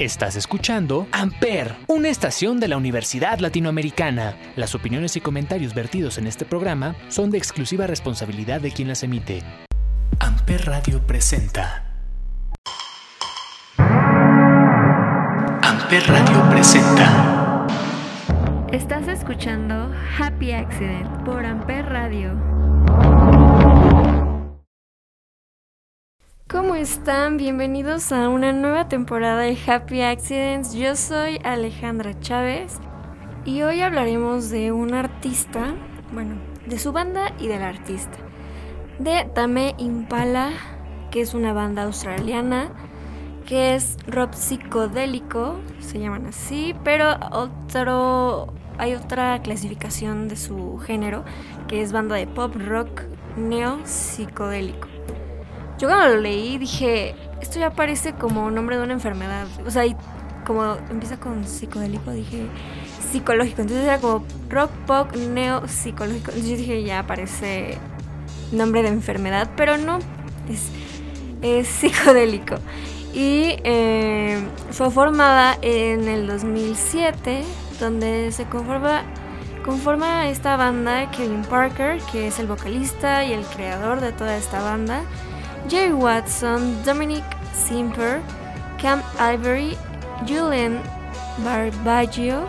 Estás escuchando Amper, una estación de la Universidad Latinoamericana. Las opiniones y comentarios vertidos en este programa son de exclusiva responsabilidad de quien las emite. Amper Radio presenta. Amper Radio presenta. Estás escuchando Happy Accident por Amper Radio. ¿Cómo están? Bienvenidos a una nueva temporada de Happy Accidents. Yo soy Alejandra Chávez y hoy hablaremos de un artista, bueno, de su banda y del artista. De Tame Impala, que es una banda australiana, que es rock psicodélico, se llaman así, pero otro, hay otra clasificación de su género, que es banda de pop rock neo psicodélico. Yo cuando lo leí dije, esto ya parece como nombre de una enfermedad. O sea, y como empieza con psicodélico, dije psicológico. Entonces era como rock pop neo psicológico. Entonces yo dije, ya parece nombre de enfermedad, pero no, es, es psicodélico. Y eh, fue formada en el 2007, donde se conforma, conforma esta banda Kevin Parker, que es el vocalista y el creador de toda esta banda. Jerry Watson, Dominic Simper, Cam Ivory, Julian Barbaggio,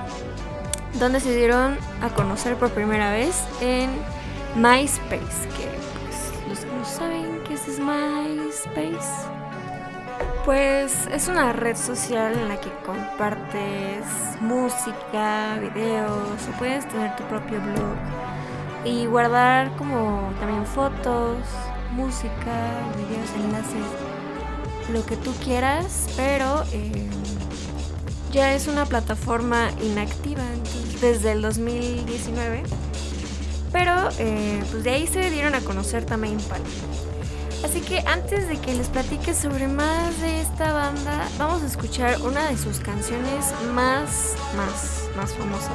donde se dieron a conocer por primera vez en MySpace, que pues, los que no saben qué es MySpace, pues es una red social en la que compartes música, videos, o puedes tener tu propio blog y guardar como también fotos, música, videos, enlaces, lo que tú quieras, pero eh, ya es una plataforma inactiva desde el 2019. Pero eh, pues de ahí se dieron a conocer también Impala. Así que antes de que les platique sobre más de esta banda, vamos a escuchar una de sus canciones más, más, más famosas.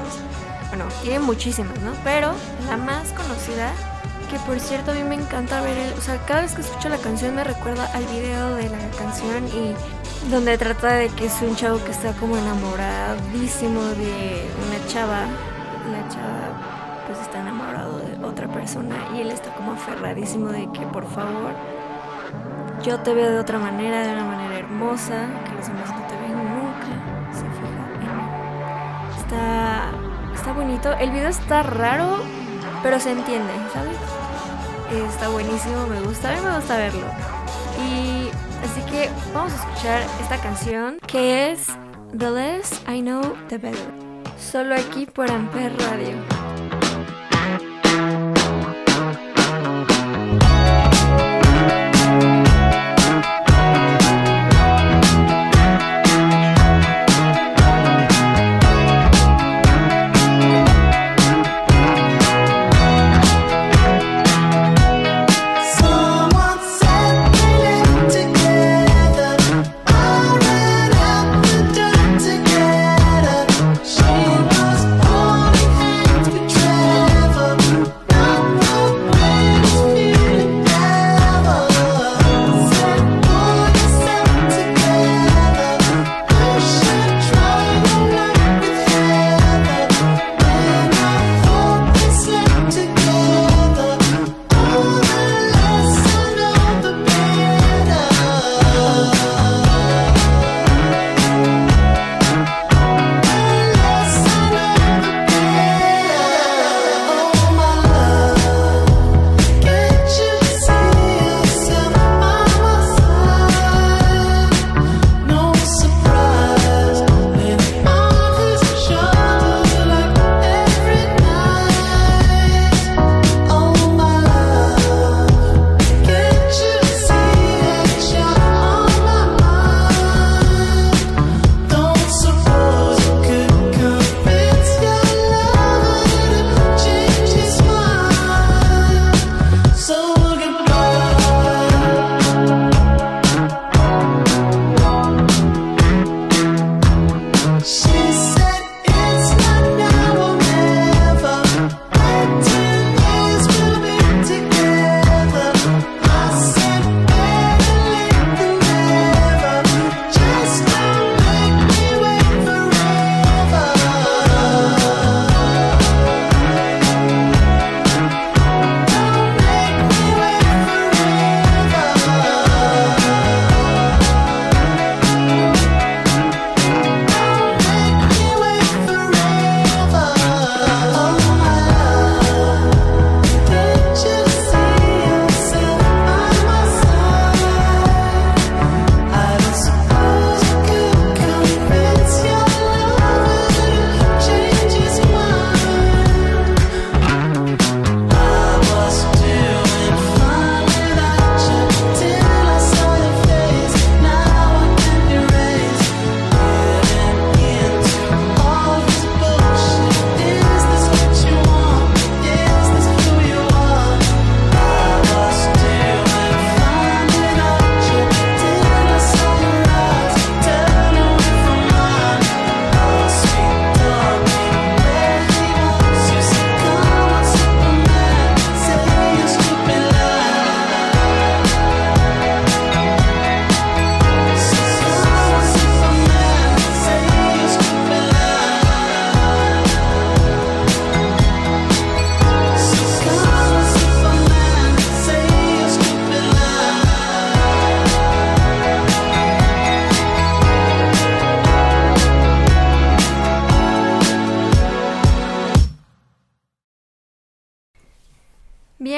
Bueno, tiene muchísimas, ¿no? Pero la más conocida que por cierto a mí me encanta ver el, o sea, cada vez que escucho la canción me recuerda al video de la canción y donde trata de que es un chavo que está como enamoradísimo de una chava, la chava pues está enamorado de otra persona y él está como aferradísimo de que por favor yo te veo de otra manera, de una manera hermosa, que los demás no te ven nunca, se fija en mí. Está, está bonito, el video está raro, pero se entiende, ¿sabes? Está buenísimo, me gusta, a mí me gusta verlo. Y así que vamos a escuchar esta canción que es The Less I Know The Better. Solo aquí por Amper Radio.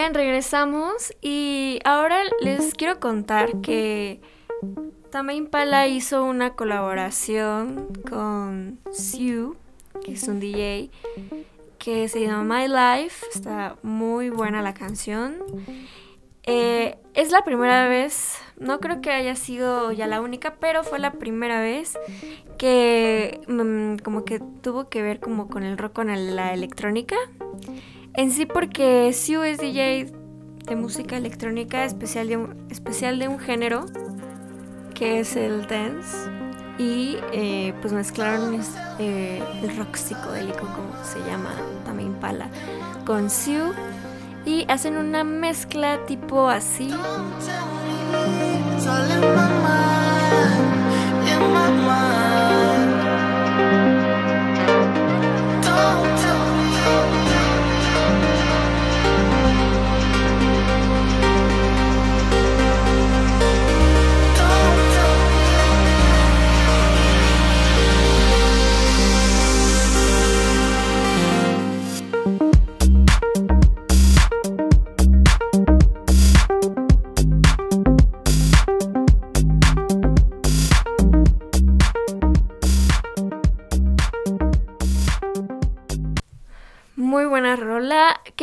Bien, regresamos y ahora les quiero contar que Tame Impala hizo una colaboración con Sue, que es un DJ, que se llama My Life. Está muy buena la canción. Eh, es la primera vez, no creo que haya sido ya la única, pero fue la primera vez que mm, como que tuvo que ver como con el rock, con la electrónica. En sí porque Sue es DJ de música electrónica especial de un, género que es el dance y eh, pues mezclaron eh, el rock psicodélico como se llama también pala con Sue y hacen una mezcla tipo así.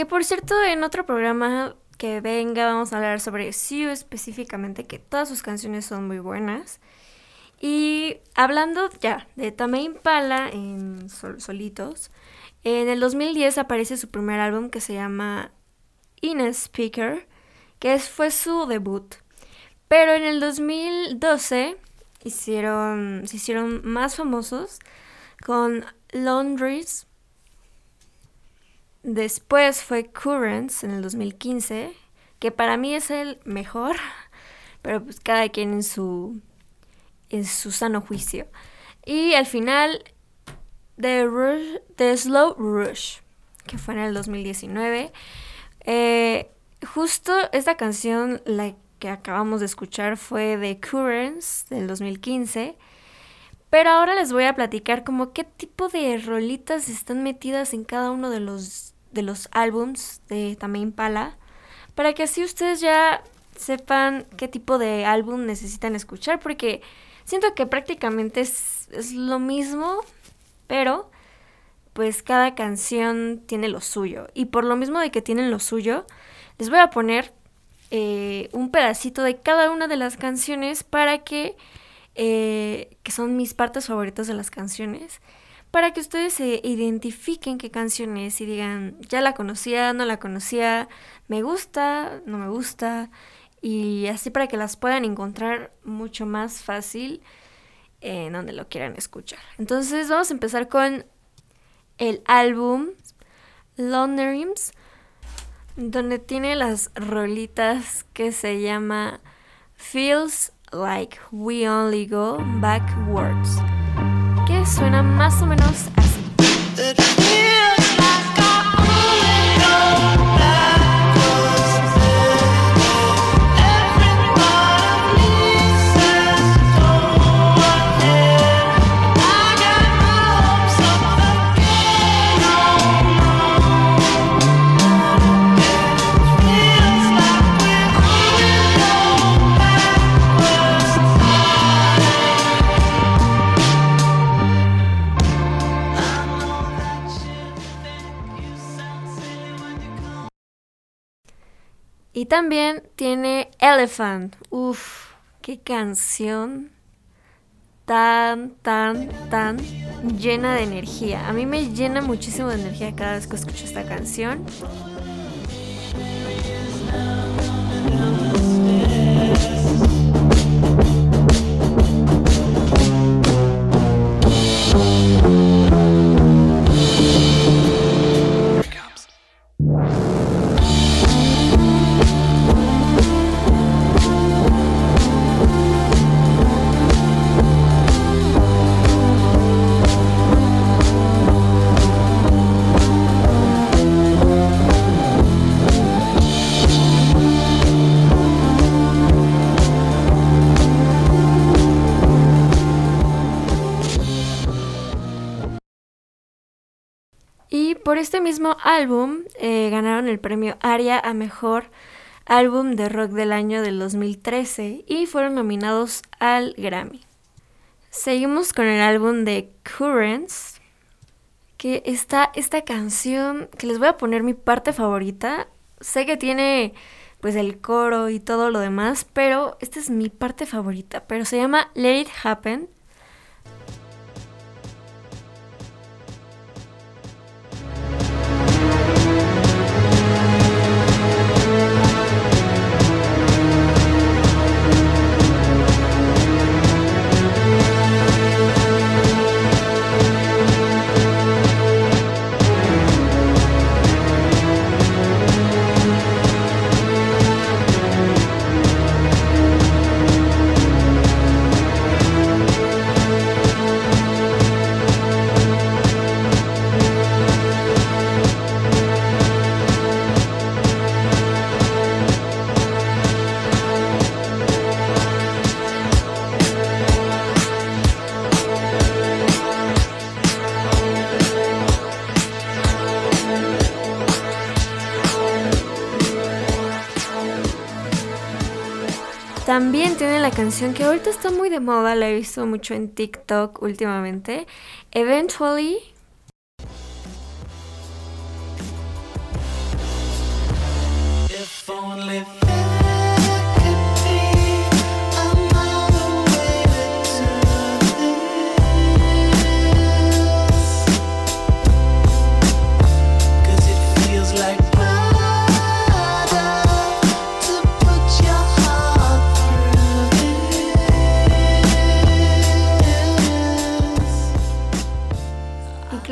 Por cierto, en otro programa que venga vamos a hablar sobre Sue específicamente, que todas sus canciones son muy buenas. Y hablando ya de Tame Impala en Solitos, en el 2010 aparece su primer álbum que se llama In Speaker, que fue su debut. Pero en el 2012 hicieron, se hicieron más famosos con Laundries Después fue Currents en el 2015, que para mí es el mejor, pero pues cada quien en su, en su sano juicio. Y al final, The, Slow Rush, que fue en el 2019. Eh, justo esta canción, la que acabamos de escuchar, fue de Currents del 2015. Pero ahora les voy a platicar como qué tipo de rolitas están metidas en cada uno de los, de los álbums de Tame Impala. Para que así ustedes ya sepan qué tipo de álbum necesitan escuchar. Porque siento que prácticamente es, es lo mismo. Pero pues cada canción tiene lo suyo. Y por lo mismo de que tienen lo suyo, les voy a poner eh, un pedacito de cada una de las canciones para que eh, que son mis partes favoritas de las canciones, para que ustedes se identifiquen qué canción es y digan, ya la conocía, no la conocía, me gusta, no me gusta, y así para que las puedan encontrar mucho más fácil en donde lo quieran escuchar. Entonces vamos a empezar con el álbum Lonerings, donde tiene las rolitas que se llama Feels like we only go backwards, suena más o menos así. Y también tiene Elephant. Uf, qué canción tan, tan, tan llena de energía. A mí me llena muchísimo de energía cada vez que escucho esta canción. Mismo álbum eh, ganaron el premio ARIA a Mejor Álbum de Rock del Año del 2013 y fueron nominados al Grammy. Seguimos con el álbum de Currents, que está esta canción que les voy a poner mi parte favorita. Sé que tiene pues el coro y todo lo demás, pero esta es mi parte favorita, pero se llama Let It Happen También tiene la canción que ahorita está muy de moda, la he visto mucho en TikTok últimamente. Eventually.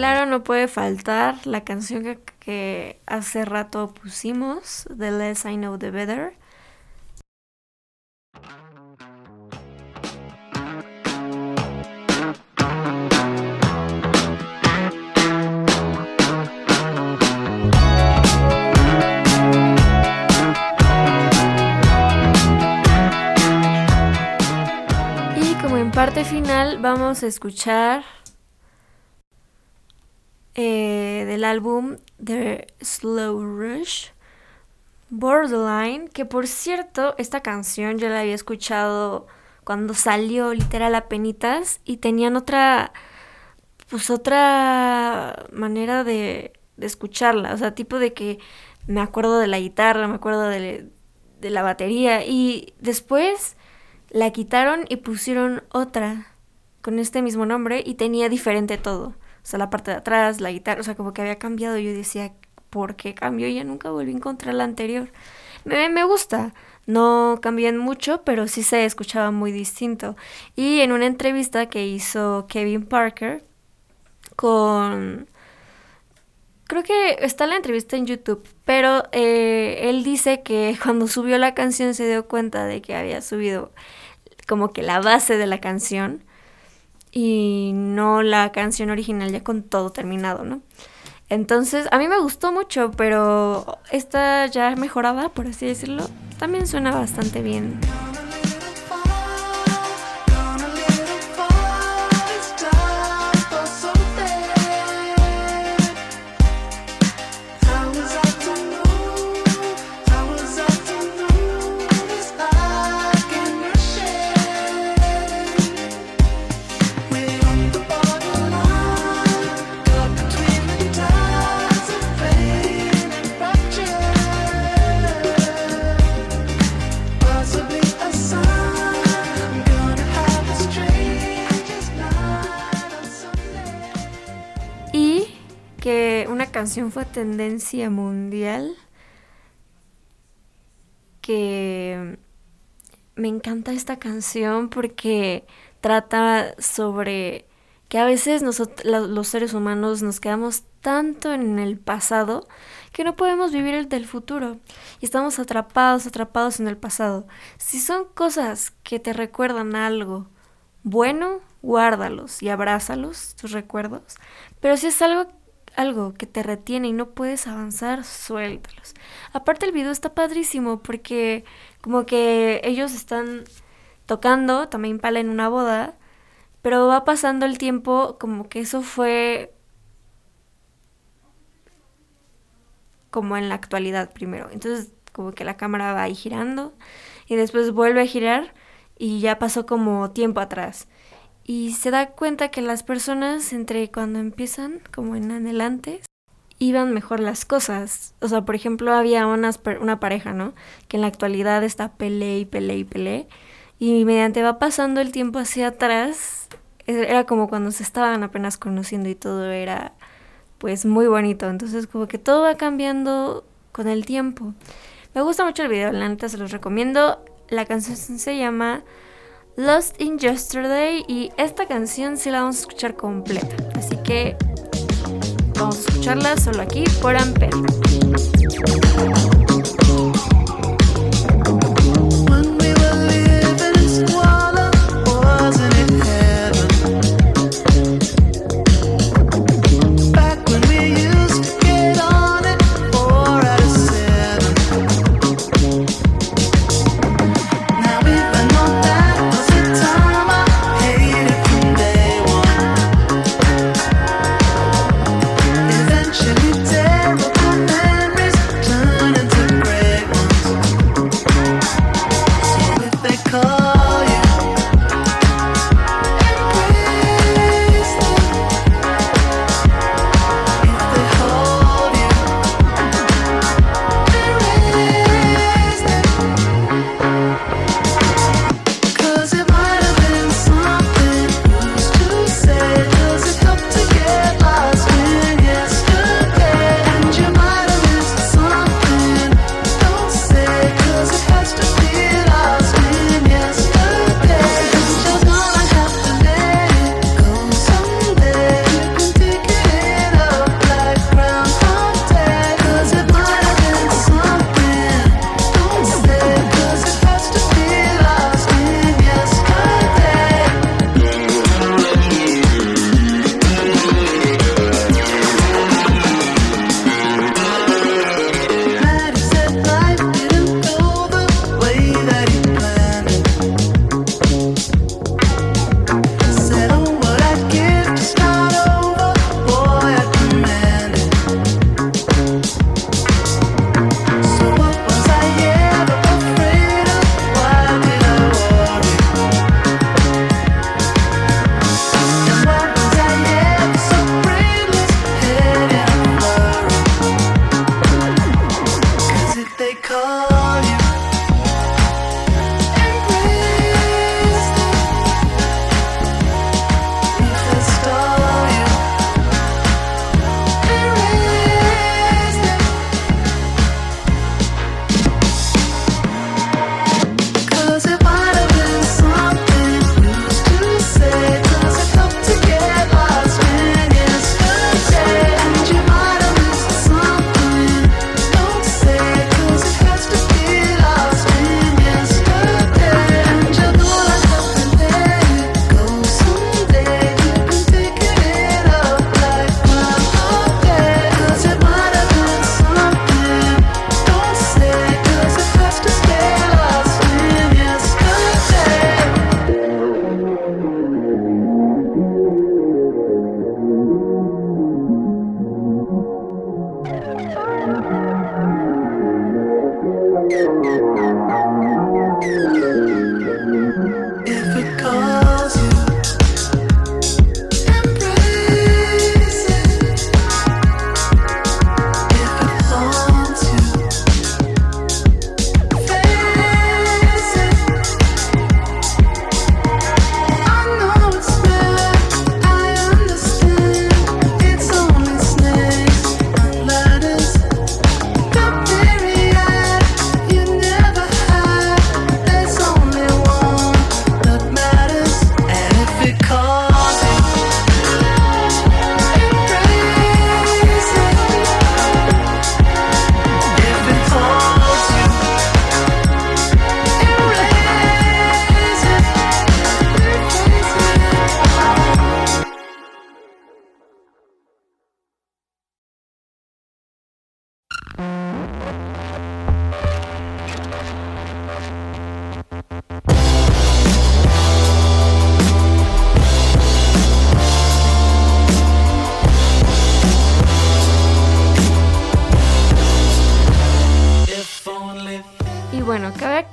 Claro, no puede faltar la canción que, hace rato pusimos, The Less I Know The Better. Y como en parte final vamos a escuchar eh, del álbum The Slow Rush, Borderline, que por cierto, esta canción yo la había escuchado cuando salió literal a penitas y tenían otra, pues otra manera de, de escucharla, o sea, tipo de que me acuerdo de la guitarra, me acuerdo de, de la batería y después la quitaron y pusieron otra con este mismo nombre y tenía diferente todo. O sea, la parte de atrás, la guitarra, o sea, como que había cambiado. Yo decía, ¿por qué cambió? Ya nunca volví a encontrar la anterior. Me, me gusta. No cambian mucho, pero sí se escuchaba muy distinto. Y en una entrevista que hizo Kevin Parker con... Creo que está la entrevista en YouTube, pero eh, él dice que cuando subió la canción se dio cuenta de que había subido como que la base de la canción y no la canción original ya con todo terminado, ¿no? Entonces, a mí me gustó mucho, pero esta ya mejorada, por así decirlo, también suena bastante bien. Fue tendencia mundial que me encanta esta canción porque trata sobre que a veces nosotros, los seres humanos nos quedamos tanto en el pasado que no podemos vivir el del futuro y estamos atrapados, atrapados en el pasado. Si son cosas que te recuerdan algo bueno, guárdalos y abrázalos, tus recuerdos. Pero si es algo algo que te retiene y no puedes avanzar, suéltalos. Aparte el video está padrísimo porque como que ellos están tocando también pala en una boda, pero va pasando el tiempo como que eso fue como en la actualidad primero. Entonces como que la cámara va ahí girando y después vuelve a girar y ya pasó como tiempo atrás. Y se da cuenta que las personas entre cuando empiezan, como en adelante, iban mejor las cosas. O sea, por ejemplo, había una pareja, ¿no? Que en la actualidad está pele y pele y pele. Y mediante va pasando el tiempo hacia atrás, e-, era como cuando se estaban apenas conociendo y todo era pues muy bonito. Entonces como que todo va cambiando con el tiempo. Me gusta mucho el video, la neta se los recomiendo. La canción se llama Lost in Yesterday y esta canción sí la vamos a escuchar completa. Así que vamos a escucharla solo aquí por Ampere. all you.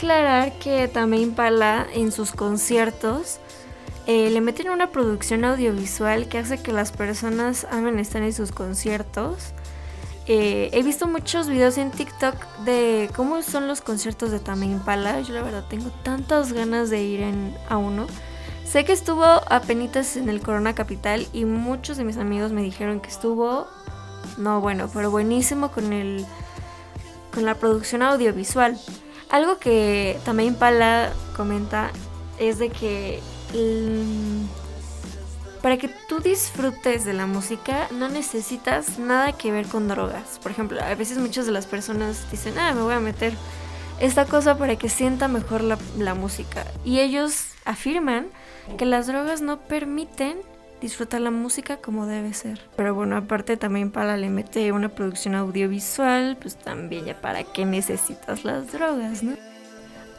Aclarar que también Impala en sus conciertos eh, le meten una producción audiovisual que hace que las personas amen estar en sus conciertos. Eh, he visto muchos videos en TikTok de cómo son los conciertos de Tame Impala. Yo la verdad tengo tantas ganas de ir a uno. Sé que estuvo apenas en el Corona Capital y muchos de mis amigos me dijeron que estuvo, no bueno, pero buenísimo con el con la producción audiovisual. Algo que también Pala comenta es de que para que tú disfrutes de la música no necesitas nada que ver con drogas. Por ejemplo, a veces muchas de las personas dicen, ah, me voy a meter esta cosa para que sienta mejor la, la música. Y ellos afirman que las drogas no permiten disfrutar la música como debe ser. Pero bueno, aparte también para le mete una producción audiovisual, pues también ya para qué necesitas las drogas, ¿no?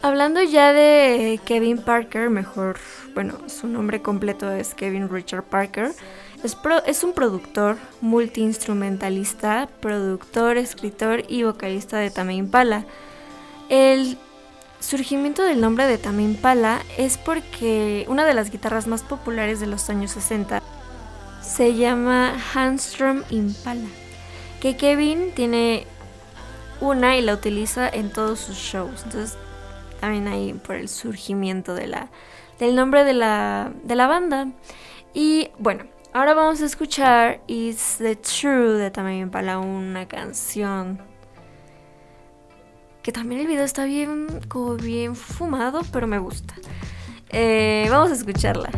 Hablando ya de Kevin Parker, mejor, bueno, su nombre completo es Kevin Richard Parker. Es, es un productor, multiinstrumentalista, productor, escritor y vocalista de Tame Impala. El surgimiento del nombre de Tame Impala es porque una de las guitarras más populares de los años 60 se llama Handstrom Impala, que Kevin tiene una y la utiliza en todos sus shows. Entonces, también ahí por el surgimiento de la, del nombre de la, de la banda. Y bueno, ahora vamos a escuchar It's the True de Tame Impala, una canción que también el video está bien, como bien fumado, pero me gusta. Eh, vamos a escucharla.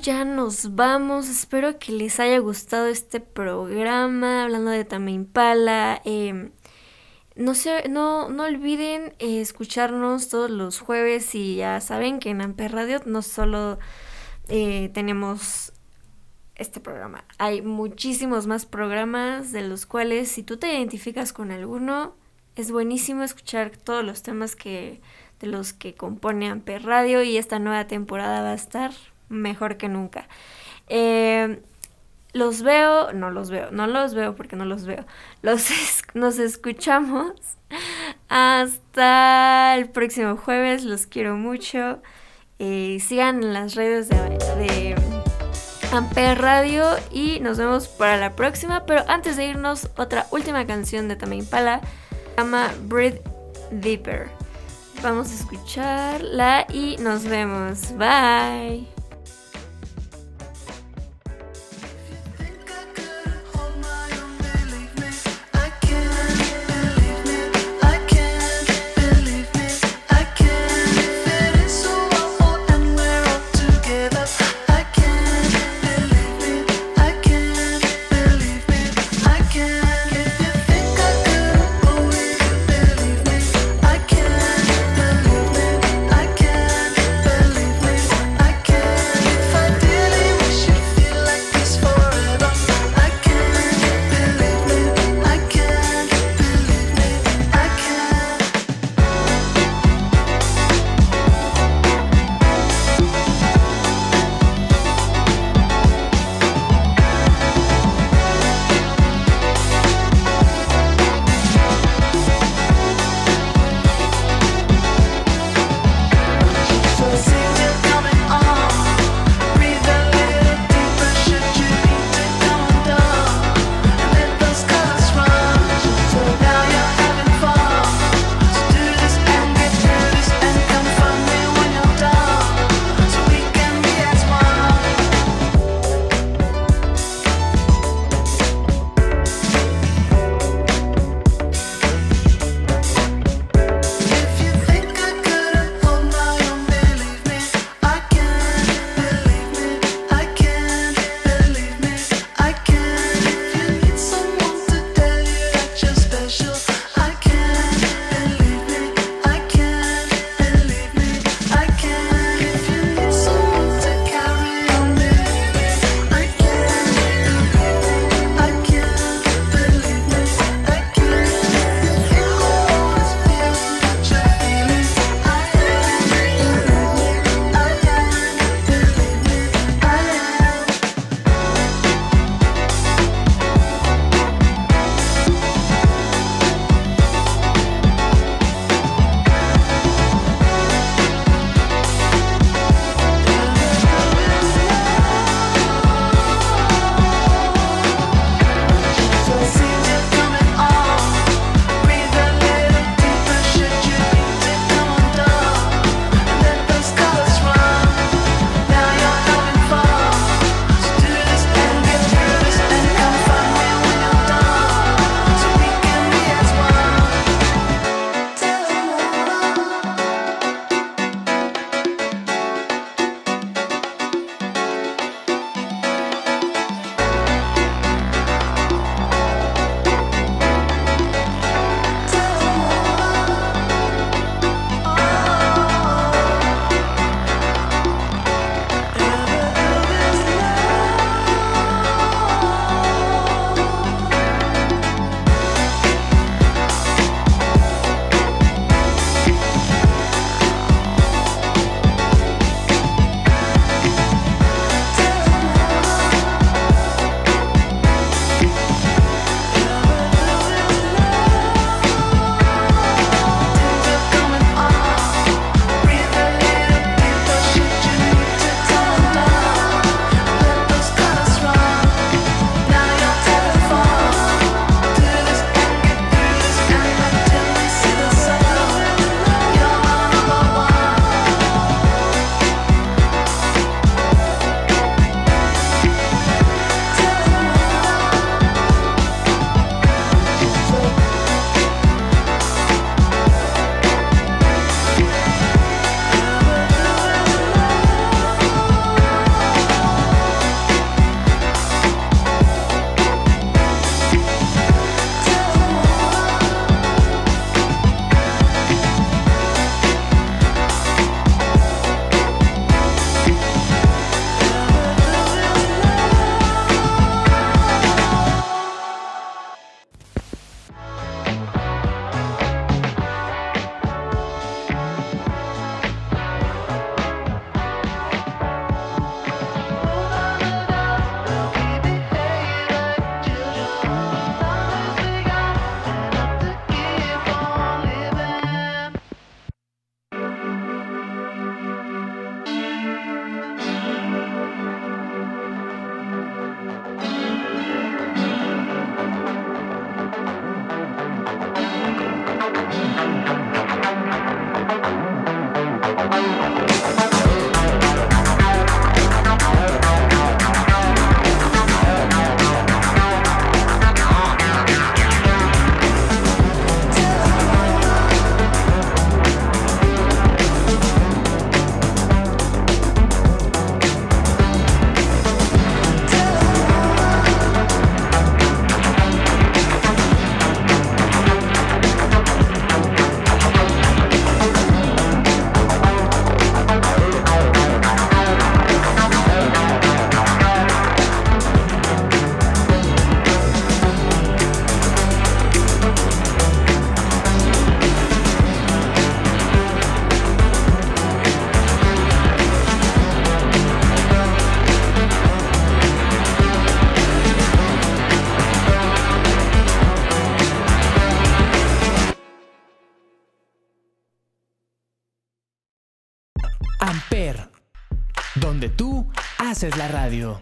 Ya nos vamos. Espero que les haya gustado este programa hablando de Tame Impala. Em, no, se, no, no olviden eh, escucharnos todos los jueves y ya saben que en Amper Radio no solo eh, tenemos este programa. Hay muchísimos más programas de los cuales si tú te identificas con alguno, es buenísimo escuchar todos los temas que de los que compone Amper Radio y esta nueva temporada va a estar mejor que nunca. Eh, los veo, no los veo, no los veo porque no los veo. Los nos escuchamos hasta el próximo jueves. Los quiero mucho. Eh, sigan en las redes de, de Amper Radio y nos vemos para la próxima. Pero antes de irnos, otra última canción de Tame Impala se llama Breathe Deeper. Vamos a escucharla y nos vemos. Bye. Radio.